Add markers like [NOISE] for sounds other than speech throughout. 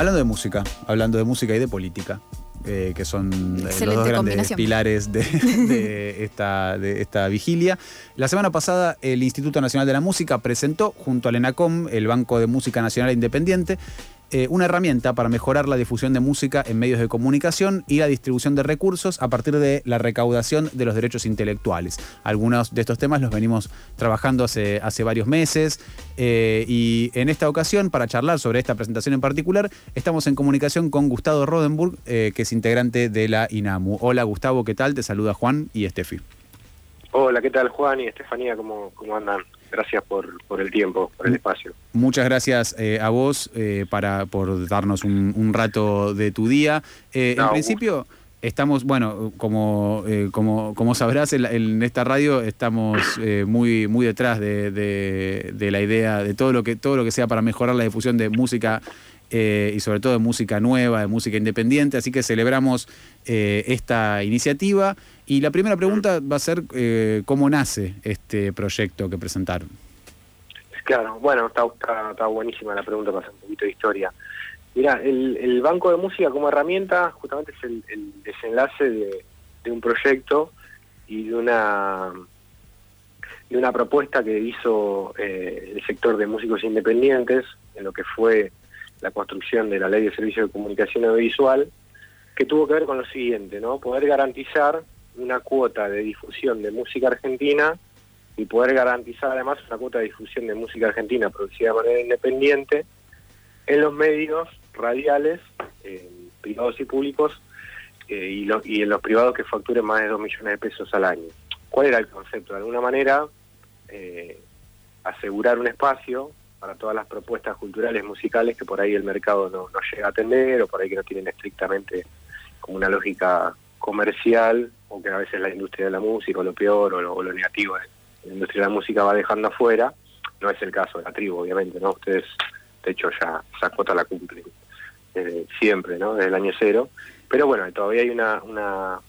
Hablando de música, hablando de música y de política, eh, que son eh, los dos grandes pilares [LAUGHS] de, esta, de esta vigilia. La semana pasada el Instituto Nacional de la Música presentó junto al ENACOM, el Banco de Música Nacional Independiente, eh, una herramienta para mejorar la difusión de música en medios de comunicación y la distribución de recursos a partir de la recaudación de los derechos intelectuales. Algunos de estos temas los venimos trabajando hace, hace varios meses eh, y en esta ocasión, para charlar sobre esta presentación en particular, estamos en comunicación con Gustavo Rodenburg, eh, que es integrante de la INAMU. Hola Gustavo, ¿qué tal? Te saluda Juan y Estefi. Hola, ¿qué tal Juan y Estefanía? ¿Cómo, cómo andan? Gracias por, por el tiempo, por el espacio. Muchas gracias eh, a vos eh, para, por darnos un, rato de tu día. Eh, en principio... Estamos, bueno, como, como, como sabrás, en, esta radio estamos muy, muy detrás de, de, la idea de todo lo que todo lo que sea para mejorar la difusión de música y sobre todo de música nueva, de música independiente. Así que celebramos esta iniciativa y la primera pregunta va a ser eh, cómo nace este proyecto que presentaron. Claro, bueno, está, está, buenísima la pregunta para hacer un poquito de historia. Mira, el, Banco de Música como herramienta justamente es el, desenlace de, un proyecto y de una de una propuesta que hizo eh, el sector de músicos independientes en lo que fue la construcción de la Ley de Servicios de Comunicación Audiovisual, que tuvo que ver con lo siguiente, ¿no? Poder garantizar una cuota de difusión de música argentina y poder garantizar además una cuota de difusión de música argentina producida de manera independiente en los medios radiales, privados y públicos, eh, y, y en los privados que facturen más de 2 millones de pesos al año. ¿Cuál era el concepto? De alguna manera, eh, asegurar un espacio para todas las propuestas culturales, musicales que por ahí el mercado no, no llega a atender o por ahí que no tienen estrictamente como una lógica comercial o que a veces la industria de la música o lo peor o lo, negativo de la industria de la música va dejando afuera. No es el caso de la tribu, obviamente, ¿no? Ustedes, de hecho, ya esa cuota la cumplen siempre, ¿no? Desde el año cero. Pero bueno, todavía hay una, una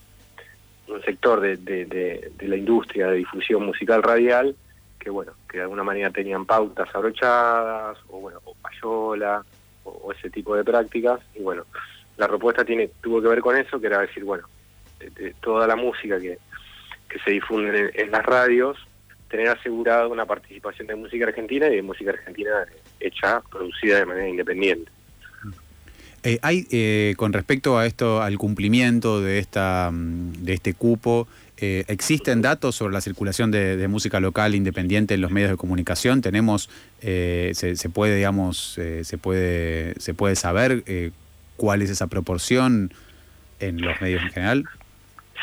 un sector de, la industria de difusión musical radial que, bueno, que de alguna manera tenían pautas abrochadas o, bueno, o payola o ese tipo de prácticas. Y bueno, la propuesta tiene tuvo que ver con eso, que era decir, bueno, de, toda la música que, se difunde en, las radios, tener asegurado una participación de música argentina y de música argentina hecha, producida de manera independiente. Eh, hay, eh, con respecto a esto, al cumplimiento de esta mm, de este cupo, eh, ¿existen datos sobre la circulación de, música local independiente en los medios de comunicación? Tenemos, se, se, puede, digamos, se puede se puede saber cuál es esa proporción en los medios en general.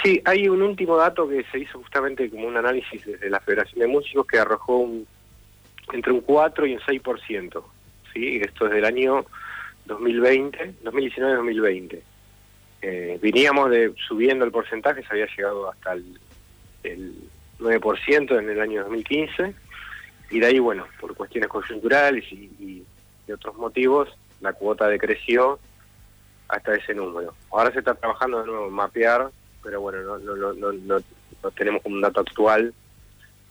Sí, hay un último dato que se hizo justamente como un análisis desde la Federación de Músicos que arrojó un, entre un 4 y un 6%. ¿sí? Esto es del año 2020, 2019-2020. Eh, veníamos de subiendo el porcentaje, se había llegado hasta el, 9% en el año 2015 y de ahí, bueno, por cuestiones coyunturales y, y, otros motivos, la cuota decreció hasta ese número. Ahora se está trabajando de nuevo en mapear pero bueno, no, no, no, no, no tenemos un dato actual,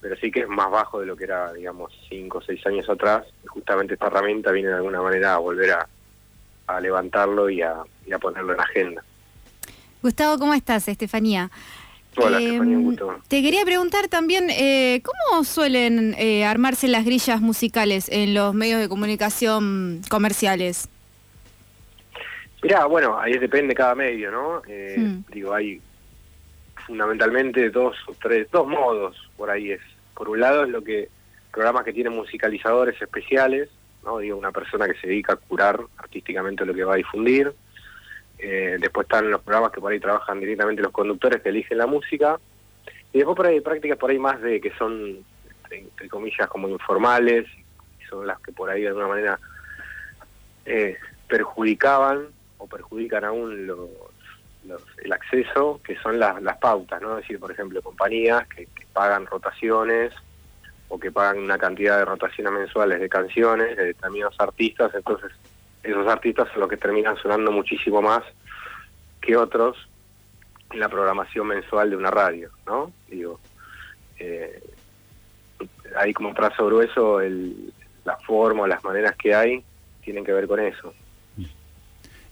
pero sí que es más bajo de lo que era, digamos, cinco o seis años atrás. Y justamente esta herramienta viene de alguna manera a volver a, a levantarlo y a, y a ponerlo en agenda. Gustavo, ¿cómo estás? Estefanía. Hola, Estefanía, un em, gusto. Te quería preguntar también, eh, ¿cómo suelen eh, armarse las grillas musicales en los medios de comunicación comerciales? Mirá, bueno, ahí depende cada medio, ¿no? Eh, hmm. Digo, hay fundamentalmente dos o tres, dos modos por ahí es. Por un lado es lo que programas que tienen musicalizadores especiales, no digo una persona que se dedica a curar artísticamente lo que va a difundir. Eh, después están los programas que por ahí trabajan directamente los conductores que eligen la música. Y después por ahí prácticas por ahí más de que son, entre, comillas, como informales, son las que por ahí de alguna manera eh, perjudicaban o perjudican aún los el acceso, que son las, pautas, ¿no? Es decir, por ejemplo, compañías que, pagan rotaciones o que pagan una cantidad de rotaciones mensuales de canciones de determinados artistas, entonces esos artistas son los que terminan sonando muchísimo más que otros en la programación mensual de una radio, ¿no? Digo, eh, ahí como trazo grueso el, la forma, las maneras que hay, tienen que ver con eso.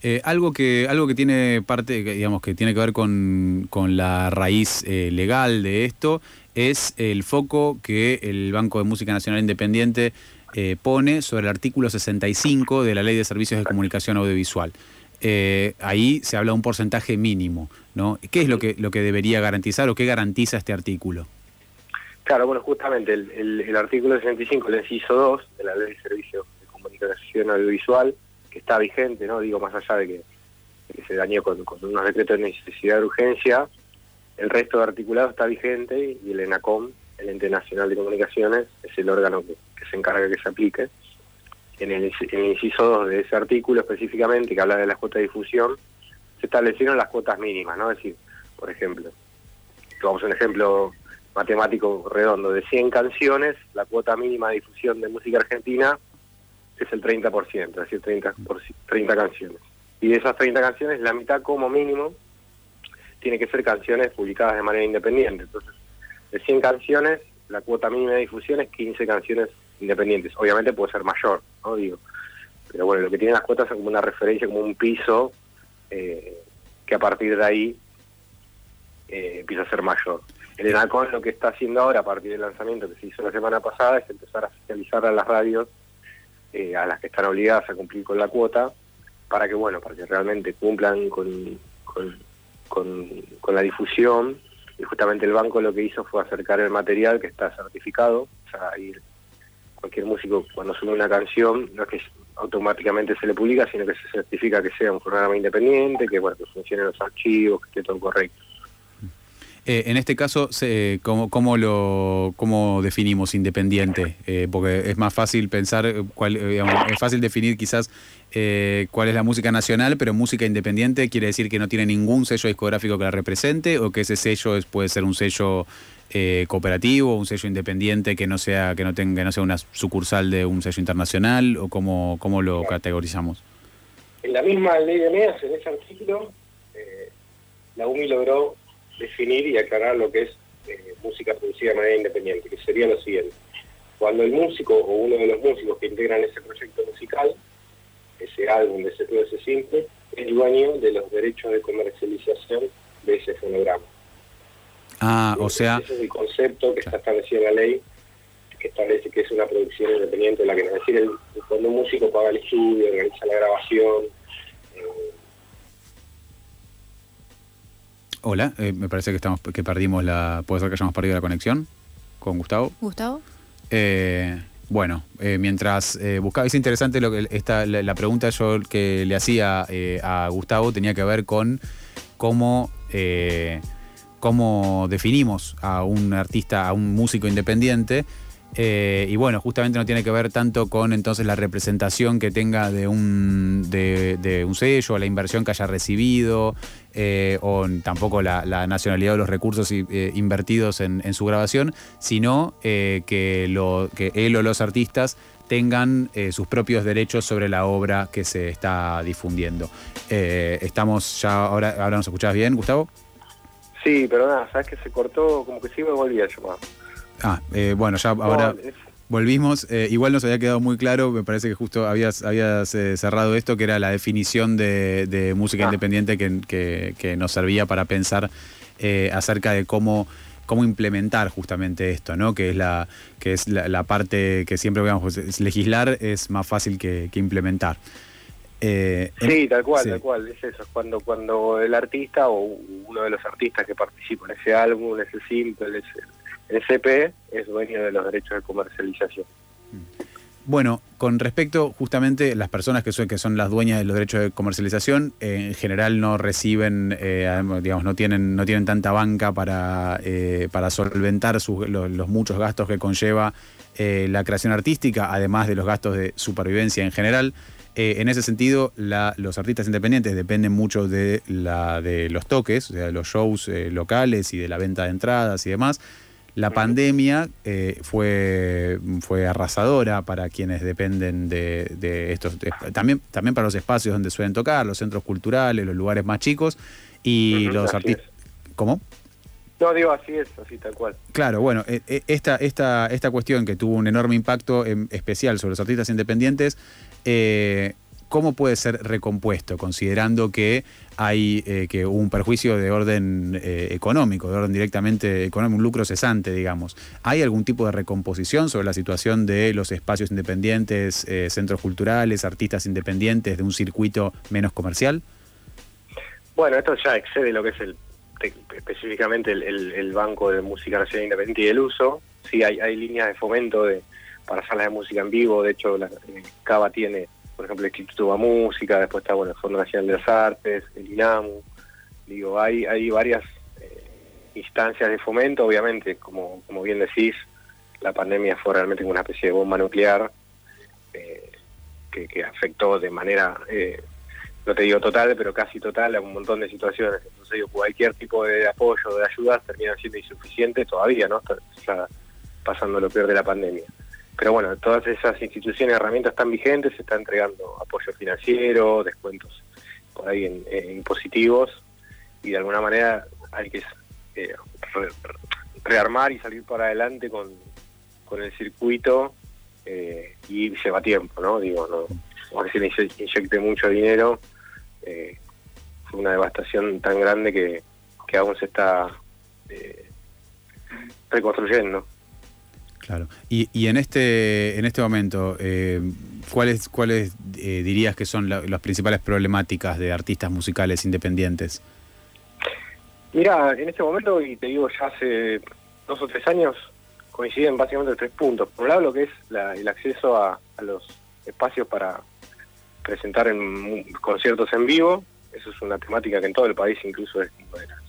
Eh, algo, que, algo que tiene parte, digamos, que tiene que ver con, la raíz eh, legal de esto es el foco que el Banco de Música Nacional Independiente eh, pone sobre el artículo 65 de la Ley de Servicios de Comunicación Audiovisual. ahí se habla de un porcentaje mínimo, ¿no? ¿Qué es lo que, lo que debería garantizar o qué garantiza este artículo? Claro, bueno, justamente el, artículo 65, el inciso 2 de la Ley de Servicios de Comunicación Audiovisual, está vigente, ¿no? Digo, más allá de que, se dañó con, unos decretos de necesidad de urgencia, el resto de articulado está vigente y el ENACOM, el Ente Nacional de Comunicaciones, es el órgano que, se encarga que se aplique. En el, en el inciso 2 de ese artículo específicamente, que habla de las cuotas de difusión, se establecieron las cuotas mínimas, ¿no? Es decir, por ejemplo, tomamos un ejemplo matemático redondo, de 100 canciones, la cuota mínima de difusión de música argentina es el 30%, es decir, 30, por 30 canciones. Y de esas 30 canciones, la mitad como mínimo tiene que ser canciones publicadas de manera independiente. Entonces, de 100 canciones, la cuota mínima de difusión es 15 canciones independientes. Obviamente puede ser mayor, ¿no? Digo. Pero bueno, lo que tienen las cuotas es como una referencia, como un piso, eh, que a partir de ahí eh, empieza a ser mayor. El ENACON lo que está haciendo ahora, a partir del lanzamiento que se hizo la semana pasada, es empezar a fiscalizar a las radios, eh, a las que están obligadas a cumplir con la cuota, para que, bueno, para que realmente cumplan con, con, la difusión. Y justamente el banco lo que hizo fue acercar el material que está certificado, o sea, cualquier músico cuando sube una canción, no es que automáticamente se le publica, sino que se certifica que sea un programa independiente, que bueno, que funcionen los archivos, que esté todo correcto. Eh, en este caso, ¿cómo, cómo, lo, ¿cómo definimos independiente? Eh, porque es más fácil pensar, eh, cuál, es fácil definir quizás cuál es la música nacional, pero música independiente quiere decir que no tiene ningún sello discográfico que la represente o que ese sello es, puede ser un sello cooperativo, un sello independiente que no sea que no tenga no sea una sucursal de un sello internacional o cómo, cómo lo categorizamos. En la misma ley de MEAS, en ese artículo, la UMI logró definir y aclarar lo que es eh, música producida de manera independiente, que sería lo siguiente. Cuando el músico o uno de los músicos que integran ese proyecto musical, ese álbum de ese todo ese simple, es dueño de los derechos de comercialización de ese fonograma. Ah, o sea... Ese es el concepto que está establecido en la ley, que establece que es una producción independiente, la que es decir, el, cuando un músico paga el estudio, organiza la grabación, Hola, eh, me parece que estamos que perdimos la. ¿Puede ser que hayamos perdido la conexión con Gustavo? Gustavo. Eh, bueno, eh, mientras buscaba, es interesante lo que esta, la, pregunta yo que le hacía a Gustavo tenía que ver con cómo, cómo definimos a un artista, a un músico independiente eh, y bueno, justamente no tiene que ver tanto con entonces la representación que tenga de un, de, un sello, la inversión que haya recibido, eh, o tampoco la, nacionalidad de los recursos eh, invertidos en, su grabación, sino que, lo, que él o los artistas tengan sus propios derechos sobre la obra que se está difundiendo. estamos ya, ahora, ahora nos escuchás bien, Gustavo. Sí, pero nada, sabes que se cortó, como que sí me volvía a llamar. Ah, eh, bueno, ya ahora volvimos. Eh, igual nos había quedado muy claro, me parece que justo habías, habías eh, cerrado esto, que era la definición de, música ah. independiente que, nos servía para pensar acerca de cómo cómo implementar justamente esto, ¿no? Que es la, que es la, parte que siempre veamos, pues, legislar es más fácil que, implementar. sí, tal cual, tal cual, es eso, cuando, cuando el artista o uno de los artistas que participa en ese álbum, ese simple, ese, el CPE es dueño de los derechos de comercialización. Bueno, con respecto justamente las personas que son, que son las dueñas de los derechos de comercialización, eh, en general no reciben, eh, digamos, no tienen, no tienen tanta banca para, eh, para solventar los, muchos gastos que conlleva la creación artística, además de los gastos de supervivencia en general. en ese sentido, los artistas independientes dependen mucho de, la, de los toques, o sea, de los shows locales y de la venta de entradas y demás. La pandemia eh, fue, fue arrasadora para quienes dependen de, estos, también, también para los espacios donde suelen tocar, los centros culturales, los lugares más chicos y los artistas. ¿Cómo? No, digo, así es, así tal cual. Claro, bueno, eh, eh, esta, esta, esta cuestión que tuvo un enorme impacto especial sobre los artistas independientes, ¿cómo puede ser recompuesto, considerando que hay eh, que un perjuicio de orden eh, económico, de orden directamente económico, un lucro cesante, digamos? ¿Hay algún tipo de recomposición sobre la situación de los espacios independientes, eh, centros culturales, artistas independientes, de un circuito menos comercial? Bueno, esto ya excede lo que es el específicamente el, Banco de Música Nacional Independiente y el Uso. Sí, hay, líneas de fomento de, para salas de música en vivo. De hecho, la, Cava tiene, por ejemplo, el Instituto de Música, después está bueno, el Fondo Nacional de las Artes, el INAMU. Digo, hay, hay varias eh, instancias de fomento. Obviamente, como, como bien decís, la pandemia fue realmente una especie de bomba nuclear eh, que, afectó de manera eh, no te digo total, pero casi total a un montón de situaciones. Entonces digo, cualquier tipo de apoyo, de ayuda termina siendo insuficiente todavía, ¿no? Está, pasando lo peor de la pandemia. Pero bueno, todas esas instituciones y herramientas están vigentes, se está entregando apoyo financiero, descuentos por ahí en, impositivos y de alguna manera hay que eh, rearmar y salir para adelante con, con el circuito eh, y lleva tiempo, ¿no? Digo, no, a que se inyecte mucho dinero eh, fue una devastación tan grande que, aún se está eh, reconstruyendo. Claro. Y, y en este en este momento, eh, ¿cuáles cuáles eh, dirías que son las principales problemáticas de artistas musicales independientes? Mira, en este momento, y te digo ya hace dos o tres años, coinciden básicamente tres puntos. Por un lado, lo que es el acceso a los espacios para presentar en conciertos en vivo. Eso es una temática que en todo el país incluso es una de las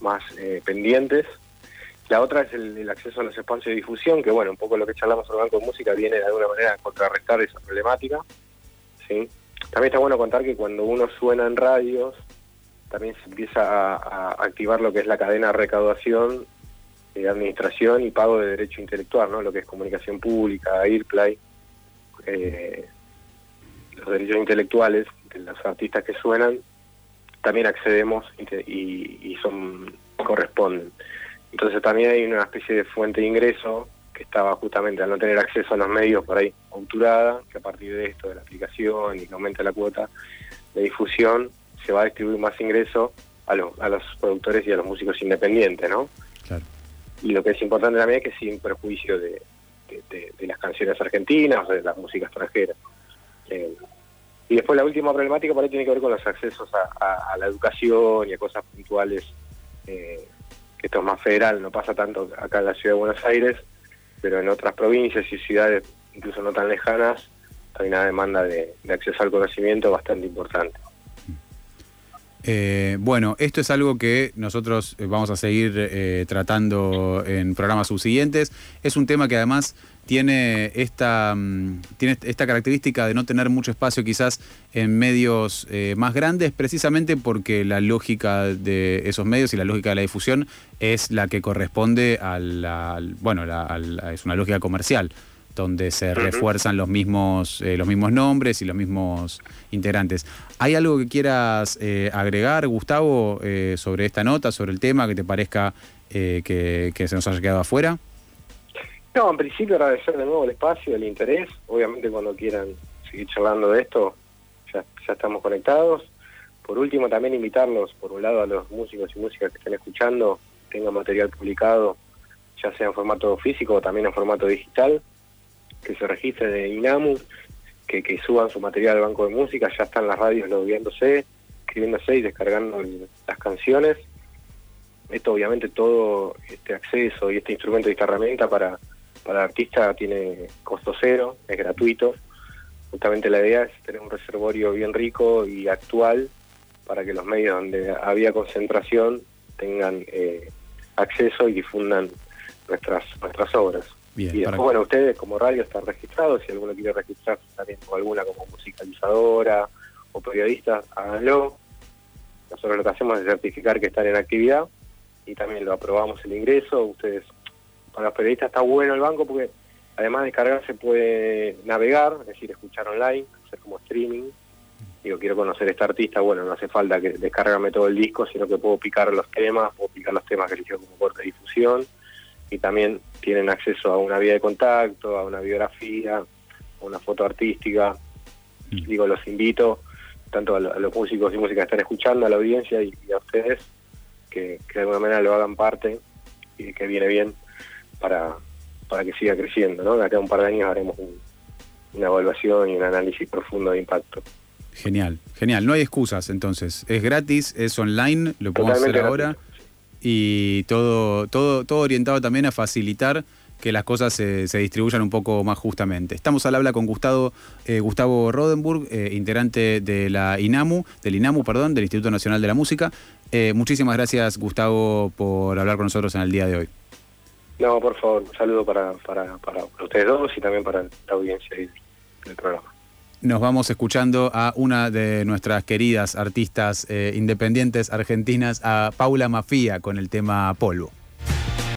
más eh, pendientes. La otra es el, acceso a los espacios de difusión, que bueno, un poco lo que charlamos sobre el Banco de Música viene de alguna manera a contrarrestar esa problemática. ¿sí? También está bueno contar que cuando uno suena en radios, también se empieza a, activar lo que es la cadena de recaudación, de administración y pago de derecho intelectual, ¿no? lo que es comunicación pública, AirPlay, eh, los derechos intelectuales de los artistas que suenan, también accedemos y, son corresponden. Entonces también hay una especie de fuente de ingreso que estaba justamente al no tener acceso a los medios por ahí auturada, que a partir de esto, de la aplicación y que aumenta la cuota de difusión, se va a distribuir más ingreso a, los a los productores y a los músicos independientes, ¿no? Y lo que es importante también es que sin perjuicio de, de las canciones argentinas o de la música extranjera. Eh, y después la última problemática por ahí tiene que ver con los accesos a, la educación y a cosas puntuales, eh, que esto es más federal, no pasa tanto acá en la ciudad de Buenos Aires, pero en otras provincias y ciudades, incluso no tan lejanas, hay una demanda de acceso al conocimiento bastante importante. Eh, bueno, esto es algo que nosotros eh, vamos a seguir eh, tratando en programas subsiguientes. Es un tema que además tiene esta, mm, tiene esta característica de no tener mucho espacio quizás en medios más grandes, precisamente porque la lógica de esos medios y la lógica de la difusión es la que corresponde a la, bueno, es una lógica comercial donde se refuerzan los mismos, eh, los mismos nombres y los mismos integrantes. ¿Hay algo que quieras eh, agregar, Gustavo, eh, sobre esta nota, sobre el tema, que te parezca que, se nos haya quedado afuera? No, en principio agradecer de nuevo el espacio, el interés. Obviamente cuando quieran seguir charlando de esto, ya, ya estamos conectados. Por último, también invitarlos, por un lado, a los músicos y músicas que estén escuchando, tengan material publicado, ya sea en formato físico o también en formato digital que se registren en INAMU, que, que suban su material al banco de música, ya están las radios logueándose, escribiéndose y descargando las canciones. Esto obviamente todo este acceso y este instrumento y esta herramienta para, para el artista tiene costo cero, es gratuito. Justamente la idea es tener un reservorio bien rico y actual para que los medios donde había concentración tengan eh, acceso y difundan nuestras nuestras obras y después, bueno, ustedes como radio están registrados, si alguno quiere registrar también con alguna como musicalizadora o periodista, háganlo. Nosotros lo que hacemos es certificar que están en actividad y también lo aprobamos el ingreso. Ustedes, para los periodistas está bueno el banco porque además de cargar se puede navegar, es decir, escuchar online, hacer como streaming. Digo, quiero conocer a este artista, bueno, no hace falta que descargame todo el disco, sino que puedo picar los temas, puedo picar los temas que eligió como corte de difusión y también tienen acceso a una vía de contacto, a una biografía, a una foto artística. digo, los invito, tanto a, los músicos y músicas que están escuchando, a la audiencia y, a ustedes, que, de alguna manera lo hagan parte y que viene bien para, para que siga creciendo, ¿no? De acá a un par de años haremos una evaluación y un análisis profundo de impacto. Genial, genial. No hay excusas entonces. Es gratis, es online, lo podemos hacer ahora. Y todo, todo, todo orientado también a facilitar que las cosas se, distribuyan un poco más justamente. Estamos al habla con Gustavo, eh, Gustavo Rodenburg, eh, integrante de la INAMU, del INAMU, perdón, del Instituto Nacional de la Música. Eh, muchísimas gracias, Gustavo, por hablar con nosotros en el día de hoy. No, por favor, un saludo para, para, para ustedes dos y también para la audiencia del programa nos vamos escuchando a una de nuestras queridas artistas eh, independientes argentinas, a Paula Mafía, con el tema Polvo.